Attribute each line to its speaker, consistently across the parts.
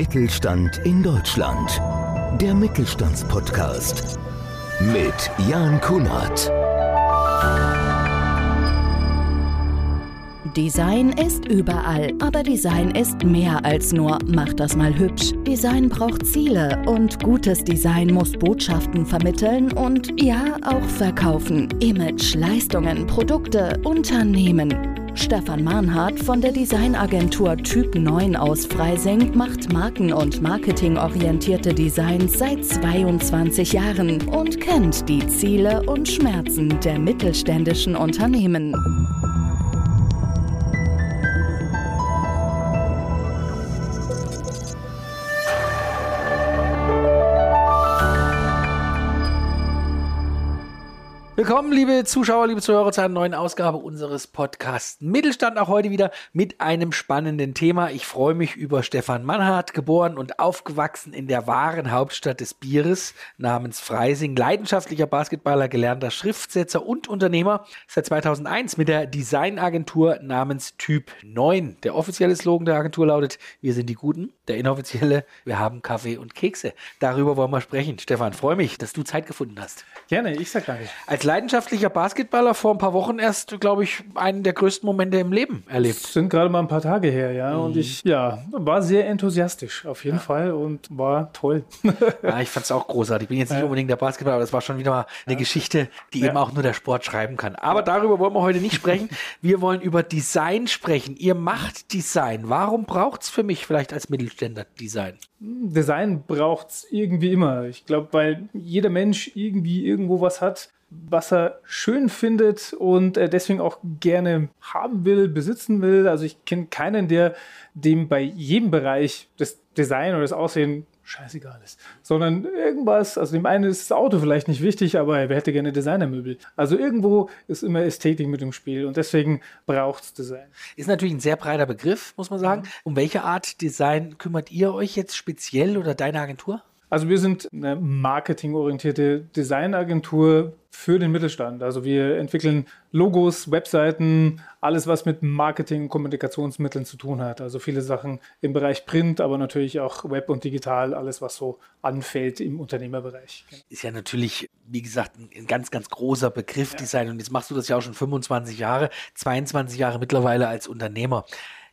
Speaker 1: Mittelstand in Deutschland. Der Mittelstandspodcast mit Jan Kunert.
Speaker 2: Design ist überall, aber Design ist mehr als nur mach das mal hübsch. Design braucht Ziele und gutes Design muss Botschaften vermitteln und ja auch verkaufen. Image, Leistungen, Produkte, Unternehmen. Stefan Mahnhardt von der Designagentur Typ 9 aus Freising macht marken- und marketingorientierte Designs seit 22 Jahren und kennt die Ziele und Schmerzen der mittelständischen Unternehmen.
Speaker 3: Willkommen, liebe Zuschauer, liebe Zuhörer, zu einer neuen Ausgabe unseres Podcasts Mittelstand. Auch heute wieder mit einem spannenden Thema. Ich freue mich über Stefan Mannhardt, geboren und aufgewachsen in der wahren Hauptstadt des Bieres namens Freising. Leidenschaftlicher Basketballer, gelernter Schriftsetzer und Unternehmer. Seit 2001 mit der Designagentur namens Typ 9. Der offizielle Slogan der Agentur lautet: Wir sind die Guten. Der inoffizielle: Wir haben Kaffee und Kekse. Darüber wollen wir sprechen. Stefan, freue mich, dass du Zeit gefunden hast.
Speaker 4: Gerne, ich sag danke.
Speaker 3: Als leidenschaftlicher Basketballer vor ein paar Wochen erst, glaube ich, einen der größten Momente im Leben erlebt.
Speaker 4: Das sind gerade mal ein paar Tage her, ja.
Speaker 3: Mhm.
Speaker 4: Und ich, ja, war sehr enthusiastisch auf jeden Fall und war toll.
Speaker 3: Ja, ich fand es auch großartig. Ich bin jetzt nicht
Speaker 4: Ja.
Speaker 3: unbedingt der Basketballer, aber das war schon wieder mal eine Geschichte, die
Speaker 4: Ja.
Speaker 3: eben auch nur der Sport schreiben kann. Aber darüber wollen wir heute nicht sprechen. Wir wollen über Design sprechen. Ihr macht Design. Warum braucht es für mich vielleicht als Mittelständler Design?
Speaker 4: Design braucht's irgendwie immer. Ich glaube, weil jeder Mensch irgendwie irgendwo was hat, was er schön findet und er deswegen auch gerne haben will, besitzen will. Also ich kenne keinen, der dem bei jedem Bereich das Design oder das Aussehen scheißegal ist, sondern irgendwas, also dem einen ist das Auto vielleicht nicht wichtig, aber er hätte gerne Designermöbel. Also irgendwo ist immer Ästhetik mit im Spiel und deswegen braucht's Design.
Speaker 3: Ist natürlich ein sehr breiter Begriff, muss man sagen. Um welche Art Design kümmert ihr euch jetzt speziell oder deine Agentur?
Speaker 4: Also wir sind eine marketingorientierte Designagentur für den Mittelstand. Also wir entwickeln Logos, Webseiten, alles was mit Marketing und Kommunikationsmitteln zu tun hat. Also viele Sachen im Bereich Print, aber natürlich auch Web und Digital, alles was so anfällt im Unternehmerbereich.
Speaker 3: ist ja natürlich, wie gesagt, ein, ganz, ganz großer Begriff Design. Und jetzt machst du das ja auch schon 25 Jahre, 22 Jahre mittlerweile als Unternehmer.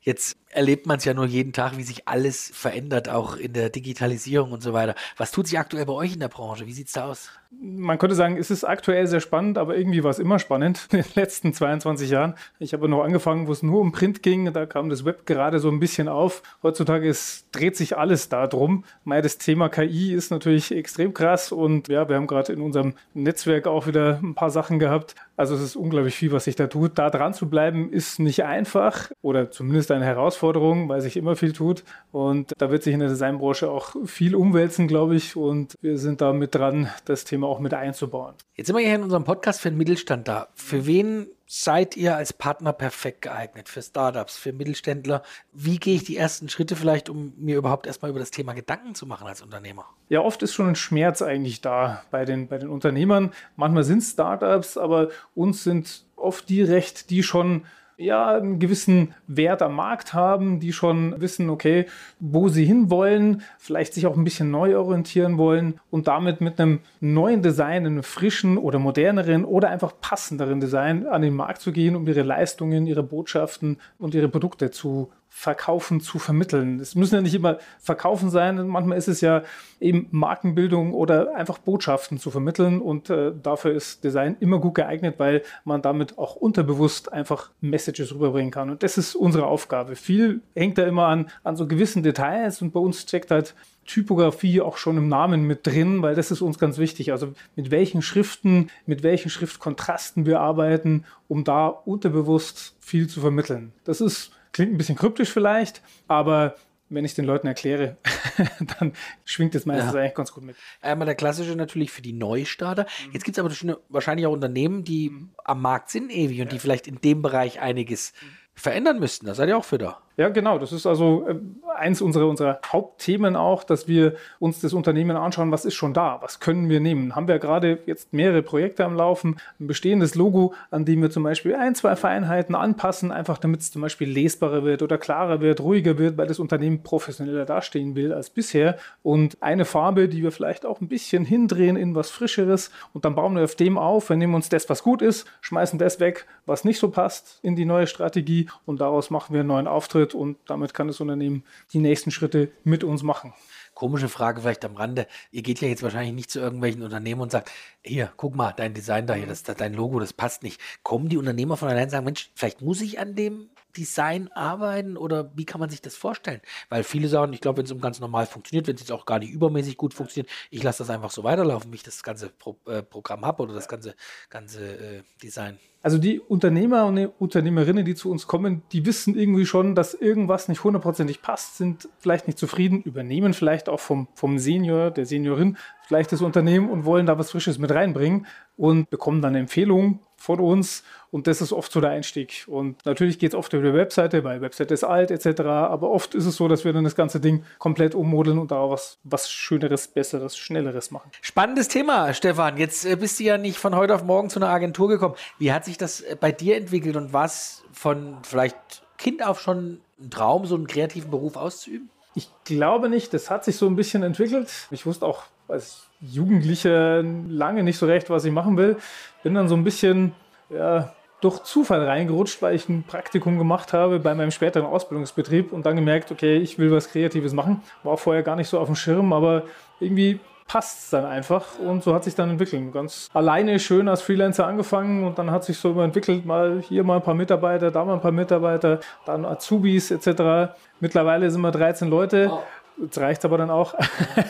Speaker 3: Jetzt erlebt man es ja nur jeden Tag, wie sich alles verändert, auch in der Digitalisierung und so weiter. Was tut sich aktuell bei euch in der Branche? Wie sieht es da aus?
Speaker 4: Man könnte sagen, es ist aktuell sehr spannend, aber irgendwie war es immer spannend in den letzten 22 Jahren. Ich habe noch angefangen, wo es nur um Print ging. Da kam das Web gerade so ein bisschen auf. Heutzutage ist, dreht sich alles darum. Das Thema KI ist natürlich extrem krass und ja, wir haben gerade in unserem Netzwerk auch wieder ein paar Sachen gehabt. Also es ist unglaublich viel, was sich da tut. Da dran zu bleiben ist nicht einfach oder zumindest eine Herausforderung, weil sich immer viel tut. Und da wird sich in der Designbranche auch viel umwälzen, glaube ich. Und wir sind da mit dran, das Thema auch mit einzubauen.
Speaker 3: Jetzt sind wir hier in unserem Podcast für den Mittelstand da. Für wen seid ihr als Partner perfekt geeignet? Für Startups, für Mittelständler? Wie gehe ich die ersten Schritte vielleicht, um mir überhaupt erstmal über das Thema Gedanken zu machen als Unternehmer?
Speaker 4: Ja, oft ist schon ein Schmerz eigentlich da bei den, bei den Unternehmern. Manchmal sind es Startups, aber uns sind oft die recht, die schon ja, einen gewissen Wert am Markt haben, die schon wissen, okay, wo sie hinwollen, vielleicht sich auch ein bisschen neu orientieren wollen und damit mit einem neuen Design, einem frischen oder moderneren oder einfach passenderen Design an den Markt zu gehen, um ihre Leistungen, ihre Botschaften und ihre Produkte zu verkaufen, zu vermitteln. Es müssen ja nicht immer verkaufen sein, manchmal ist es ja eben Markenbildung oder einfach Botschaften zu vermitteln und äh, dafür ist Design immer gut geeignet, weil man damit auch unterbewusst einfach Messages rüberbringen kann und das ist unsere Aufgabe. Viel hängt da immer an, an so gewissen Details und bei uns steckt halt Typografie auch schon im Namen mit drin, weil das ist uns ganz wichtig. Also mit welchen Schriften, mit welchen Schriftkontrasten wir arbeiten, um da unterbewusst viel zu vermitteln. Das ist, klingt ein bisschen kryptisch vielleicht, aber wenn ich den Leuten erkläre, dann schwingt es meistens
Speaker 3: Ja.
Speaker 4: eigentlich ganz gut mit.
Speaker 3: Einmal der klassische natürlich für die Neustarter. Jetzt gibt es aber schon wahrscheinlich auch Unternehmen, die am Markt sind ewig und die vielleicht in dem Bereich einiges verändern müssten. Da seid ihr auch für da.
Speaker 4: Ja, genau. Das ist also äh, eins unserer, unserer Hauptthemen auch, dass wir uns das Unternehmen anschauen, was ist schon da, was können wir nehmen. Haben wir gerade jetzt mehrere Projekte am Laufen, ein bestehendes Logo, an dem wir zum Beispiel ein, zwei Feinheiten anpassen, einfach damit es zum Beispiel lesbarer wird oder klarer wird, ruhiger wird, weil das Unternehmen professioneller dastehen will als bisher. Und eine Farbe, die wir vielleicht auch ein bisschen hindrehen in was Frischeres und dann bauen wir auf dem auf, wir nehmen uns das, was gut ist, schmeißen das weg, was nicht so passt in die neue Strategie und daraus machen wir einen neuen Auftritt wird und damit kann das Unternehmen die nächsten Schritte mit uns machen.
Speaker 3: Komische Frage vielleicht am Rande. Ihr geht ja jetzt wahrscheinlich nicht zu irgendwelchen Unternehmen und sagt, hier, guck mal, dein Design da hier, das, das, dein Logo, das passt nicht. Kommen die Unternehmer von allein und sagen, Mensch, vielleicht muss ich an dem Design arbeiten oder wie kann man sich das vorstellen? Weil viele sagen, ich glaube, wenn es um ganz normal funktioniert, wenn es jetzt auch gar nicht übermäßig gut funktioniert, ich lasse das einfach so weiterlaufen, wie ich das ganze Pro äh, Programm habe oder das ganze, ganze äh, Design.
Speaker 4: Also die Unternehmer und Unternehmerinnen, die zu uns kommen, die wissen irgendwie schon, dass irgendwas nicht hundertprozentig passt, sind vielleicht nicht zufrieden, übernehmen vielleicht auch vom, vom Senior, der Seniorin vielleicht das Unternehmen und wollen da was Frisches mit reinbringen und bekommen dann Empfehlungen von uns und das ist oft so der Einstieg. Und natürlich geht es oft über die Webseite, weil die Webseite ist alt etc. Aber oft ist es so, dass wir dann das ganze Ding komplett ummodeln und da was, was Schöneres, Besseres, Schnelleres machen.
Speaker 3: Spannendes Thema, Stefan. Jetzt äh, bist du ja nicht von heute auf morgen zu einer Agentur gekommen. Wie hat sich das äh, bei dir entwickelt und was von vielleicht Kind auf schon ein Traum, so einen kreativen Beruf auszuüben?
Speaker 4: Ich glaube nicht. Das hat sich so ein bisschen entwickelt. Ich wusste auch als Jugendlicher lange nicht so recht, was ich machen will. Bin dann so ein bisschen ja, durch Zufall reingerutscht, weil ich ein Praktikum gemacht habe bei meinem späteren Ausbildungsbetrieb und dann gemerkt, okay, ich will was Kreatives machen. War vorher gar nicht so auf dem Schirm, aber irgendwie passt es dann einfach und so hat sich dann entwickelt. Ganz alleine schön als Freelancer angefangen und dann hat sich so entwickelt, mal hier mal ein paar Mitarbeiter, da mal ein paar Mitarbeiter, dann Azubis etc. Mittlerweile sind wir 13 Leute. Jetzt reicht aber dann auch.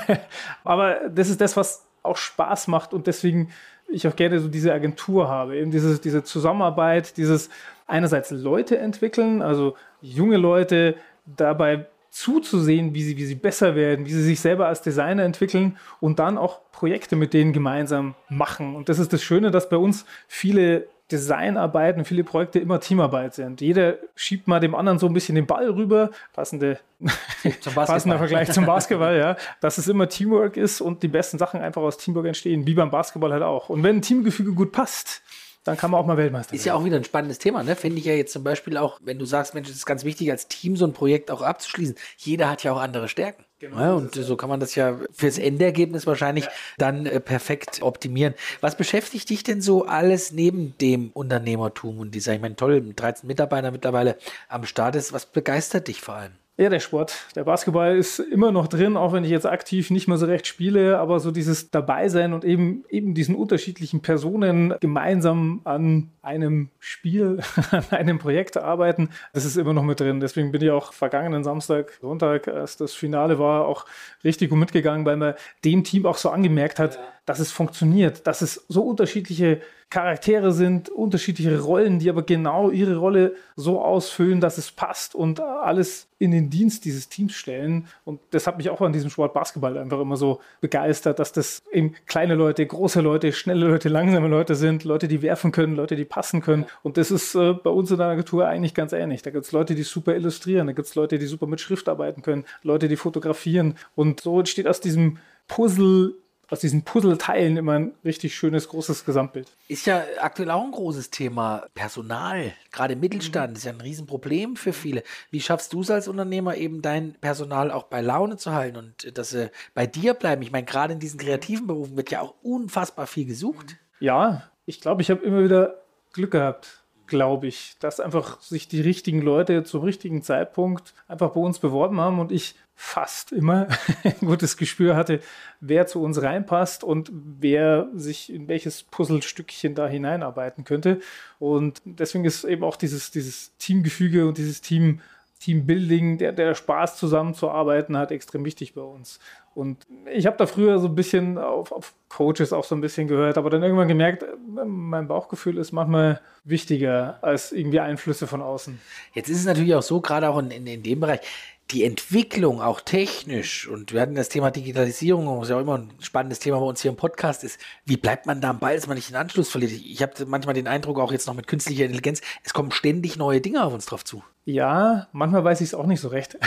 Speaker 4: aber das ist das, was auch Spaß macht und deswegen ich auch gerne so diese Agentur habe, eben dieses, diese Zusammenarbeit, dieses einerseits Leute entwickeln, also junge Leute dabei zuzusehen, wie sie, wie sie besser werden, wie sie sich selber als Designer entwickeln und dann auch Projekte mit denen gemeinsam machen. Und das ist das Schöne, dass bei uns viele Designarbeiten, viele Projekte immer Teamarbeit sind. Jeder schiebt mal dem anderen so ein bisschen den Ball rüber. Passende, passender Vergleich zum Basketball, ja. Dass es immer Teamwork ist und die besten Sachen einfach aus Teamwork entstehen, wie beim Basketball halt auch. Und wenn ein Teamgefüge gut passt, dann kann man auch mal Weltmeister
Speaker 3: Ist werden. ja auch wieder ein spannendes Thema, ne? Finde ich ja jetzt zum Beispiel auch, wenn du sagst, Mensch, es ist ganz wichtig, als Team so ein Projekt auch abzuschließen. Jeder hat ja auch andere Stärken. Genau, ja, und so kann man das ja fürs Endergebnis wahrscheinlich ja. dann äh, perfekt optimieren. Was beschäftigt dich denn so alles neben dem Unternehmertum und dieser, ich meine, toll, 13 Mitarbeiter mittlerweile am Start ist, was begeistert dich vor allem?
Speaker 4: Ja, der Sport. Der Basketball ist immer noch drin, auch wenn ich jetzt aktiv nicht mehr so recht spiele, aber so dieses Dabeisein und eben, eben diesen unterschiedlichen Personen gemeinsam an einem Spiel, an einem Projekt arbeiten, das ist immer noch mit drin. Deswegen bin ich auch vergangenen Samstag, Sonntag, als das Finale war, auch richtig gut mitgegangen, weil man dem Team auch so angemerkt hat, ja. Dass es funktioniert, dass es so unterschiedliche Charaktere sind, unterschiedliche Rollen, die aber genau ihre Rolle so ausfüllen, dass es passt und alles in den Dienst dieses Teams stellen. Und das hat mich auch an diesem Sport Basketball einfach immer so begeistert, dass das eben kleine Leute, große Leute, schnelle Leute, langsame Leute sind, Leute, die werfen können, Leute, die passen können. Und das ist äh, bei uns in der Agentur eigentlich ganz ähnlich. Da gibt es Leute, die super illustrieren, da gibt es Leute, die super mit Schrift arbeiten können, Leute, die fotografieren. Und so entsteht aus diesem Puzzle aus diesen Puzzleteilen immer ein richtig schönes, großes Gesamtbild.
Speaker 3: Ist ja aktuell auch ein großes Thema. Personal, gerade im Mittelstand, mhm. ist ja ein Riesenproblem für viele. Wie schaffst du es als Unternehmer eben dein Personal auch bei Laune zu halten und dass sie bei dir bleiben? Ich meine, gerade in diesen kreativen Berufen wird ja auch unfassbar viel gesucht.
Speaker 4: Ja, ich glaube, ich habe immer wieder Glück gehabt glaube ich, dass einfach sich die richtigen Leute zum richtigen Zeitpunkt einfach bei uns beworben haben und ich fast immer ein gutes Gespür hatte, wer zu uns reinpasst und wer sich in welches Puzzlestückchen da hineinarbeiten könnte. Und deswegen ist eben auch dieses, dieses Teamgefüge und dieses Team, Teambuilding, der, der Spaß zusammenzuarbeiten hat, extrem wichtig bei uns. Und ich habe da früher so ein bisschen auf, auf, Coaches auch so ein bisschen gehört, aber dann irgendwann gemerkt, mein Bauchgefühl ist manchmal wichtiger als irgendwie Einflüsse von außen.
Speaker 3: Jetzt ist es natürlich auch so, gerade auch in, in, in dem Bereich, die Entwicklung auch technisch und wir hatten das Thema Digitalisierung, was ja auch immer ein spannendes Thema bei uns hier im Podcast ist. Wie bleibt man da am Ball, dass man nicht den Anschluss verliert? Ich habe manchmal den Eindruck, auch jetzt noch mit künstlicher Intelligenz, es kommen ständig neue Dinge auf uns drauf zu.
Speaker 4: Ja, manchmal weiß ich es auch nicht so recht,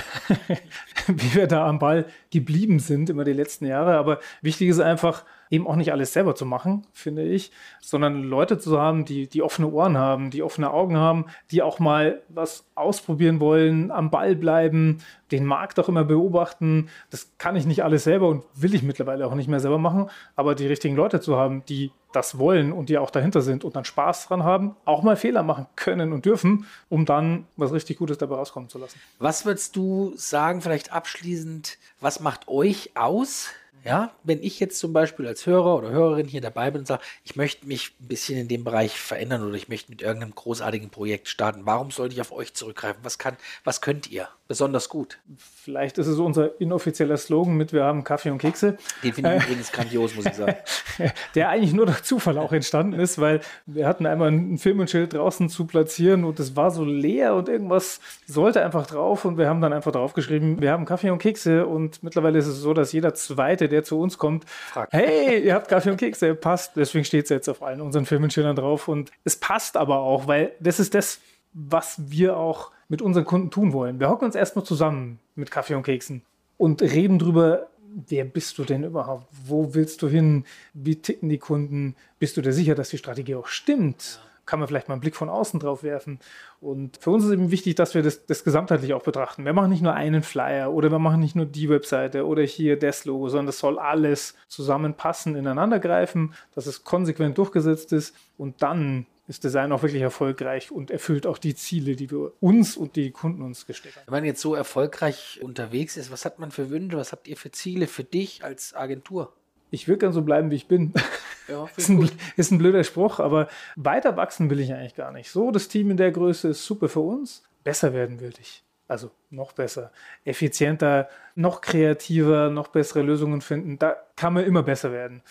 Speaker 4: wie wir da am Ball geblieben sind immer die letzten Jahre. Aber wichtig ist einfach, eben auch nicht alles selber zu machen, finde ich, sondern Leute zu haben, die, die offene Ohren haben, die offene Augen haben, die auch mal was ausprobieren wollen, am Ball bleiben, den Markt auch immer beobachten. Das kann ich nicht alles selber und will ich mittlerweile auch nicht mehr selber machen, aber die richtigen Leute zu haben, die das wollen und die auch dahinter sind und dann Spaß dran haben, auch mal Fehler machen können und dürfen, um dann was richtig Gutes dabei rauskommen zu lassen.
Speaker 3: Was würdest du sagen, vielleicht abschließend, was macht euch aus? Ja, wenn ich jetzt zum Beispiel als Hörer oder Hörerin hier dabei bin und sage, ich möchte mich ein bisschen in dem Bereich verändern oder ich möchte mit irgendeinem großartigen Projekt starten, warum sollte ich auf euch zurückgreifen? Was kann, was könnt ihr besonders gut?
Speaker 4: Vielleicht ist es unser inoffizieller Slogan mit Wir haben Kaffee und Kekse.
Speaker 3: Den finde ich äh, übrigens grandios, muss ich sagen.
Speaker 4: Der eigentlich nur durch Zufall auch entstanden ist, weil wir hatten einmal ein Firmenschild draußen zu platzieren und es war so leer und irgendwas sollte einfach drauf und wir haben dann einfach draufgeschrieben, wir haben Kaffee und Kekse und mittlerweile ist es so, dass jeder zweite der zu uns kommt, fragt, hey, ihr habt Kaffee und Kekse, passt. Deswegen steht es jetzt auf allen unseren Firmenschildern drauf. Und es passt aber auch, weil das ist das, was wir auch mit unseren Kunden tun wollen. Wir hocken uns erstmal zusammen mit Kaffee und Keksen und reden drüber, wer bist du denn überhaupt? Wo willst du hin? Wie ticken die Kunden? Bist du dir sicher, dass die Strategie auch stimmt? Kann man vielleicht mal einen Blick von außen drauf werfen. Und für uns ist eben wichtig, dass wir das, das gesamtheitlich auch betrachten. Wir machen nicht nur einen Flyer oder wir machen nicht nur die Webseite oder hier das Logo, sondern das soll alles zusammenpassen, ineinandergreifen, dass es konsequent durchgesetzt ist und dann ist Design auch wirklich erfolgreich und erfüllt auch die Ziele, die wir uns und die Kunden uns gesteckt haben.
Speaker 3: Wenn man jetzt so erfolgreich unterwegs ist, was hat man für Wünsche, was habt ihr für Ziele für dich als Agentur?
Speaker 4: ich würde gern so bleiben, wie ich bin. Ja, ist, ein, ist, ein, blöder Spruch, aber weiter wachsen will ich eigentlich gar nicht. So, das Team in der Größe ist super für uns. Besser werden will ich. Also noch besser, effizienter, noch kreativer, noch bessere Lösungen finden. Da kann man immer besser werden.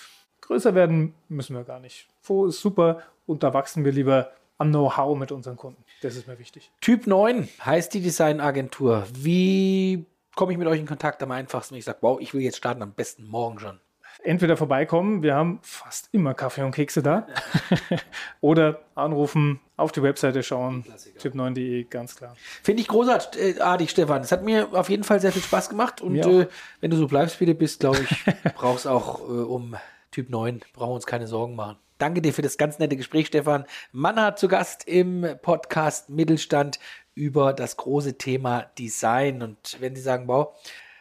Speaker 4: Größer werden müssen wir gar nicht. Fo ist super und da wachsen wir lieber am Know-how mit unseren Kunden. Das ist mir wichtig.
Speaker 3: Typ 9 heißt die Designagentur. Wie komme ich mit euch in Kontakt am einfachsten? Ich sage, wow, ich will jetzt starten, am besten morgen schon
Speaker 4: entweder vorbeikommen, wir haben fast immer Kaffee und Kekse da, oder anrufen, auf die Webseite schauen, typ9.de, ganz klar.
Speaker 3: Finde ich großartig, Stefan. Es hat mir auf jeden Fall sehr viel Spaß gemacht und äh, wenn du so bleibst, wie du bist, glaube ich, brauchst auch äh, um Typ 9, brauchen wir uns keine Sorgen machen. Danke dir für das ganz nette Gespräch, Stefan. Mann hat zu Gast im Podcast Mittelstand über das große Thema Design. Und wenn Sie sagen, wow,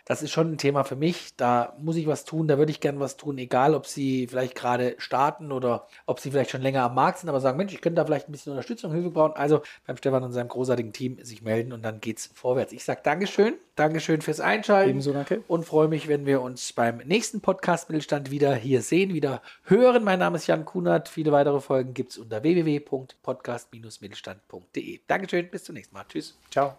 Speaker 3: das ist schon ein Thema für mich. Da muss ich was tun, da würde ich gern was tun, egal ob sie vielleicht gerade starten oder ob sie vielleicht schon länger am Markt sind, aber sagen, Mensch, ich könnte da vielleicht ein bisschen Unterstützung, Hilfe brauchen. Also beim Stefan und seinem großartigen Team sich melden und dann geht's vorwärts. Ich sage Dankeschön, Dankeschön fürs Einschalten
Speaker 4: Ebenso, danke.
Speaker 3: und freue mich, wenn wir uns beim nächsten Podcast Mittelstand wieder hier sehen, wieder hören. Mein Name ist Jan Kunert. Viele weitere Folgen gibt es unter www.podcast-mittelstand.de. Dankeschön, bis zum nächsten Mal. Tschüss.
Speaker 4: Ciao.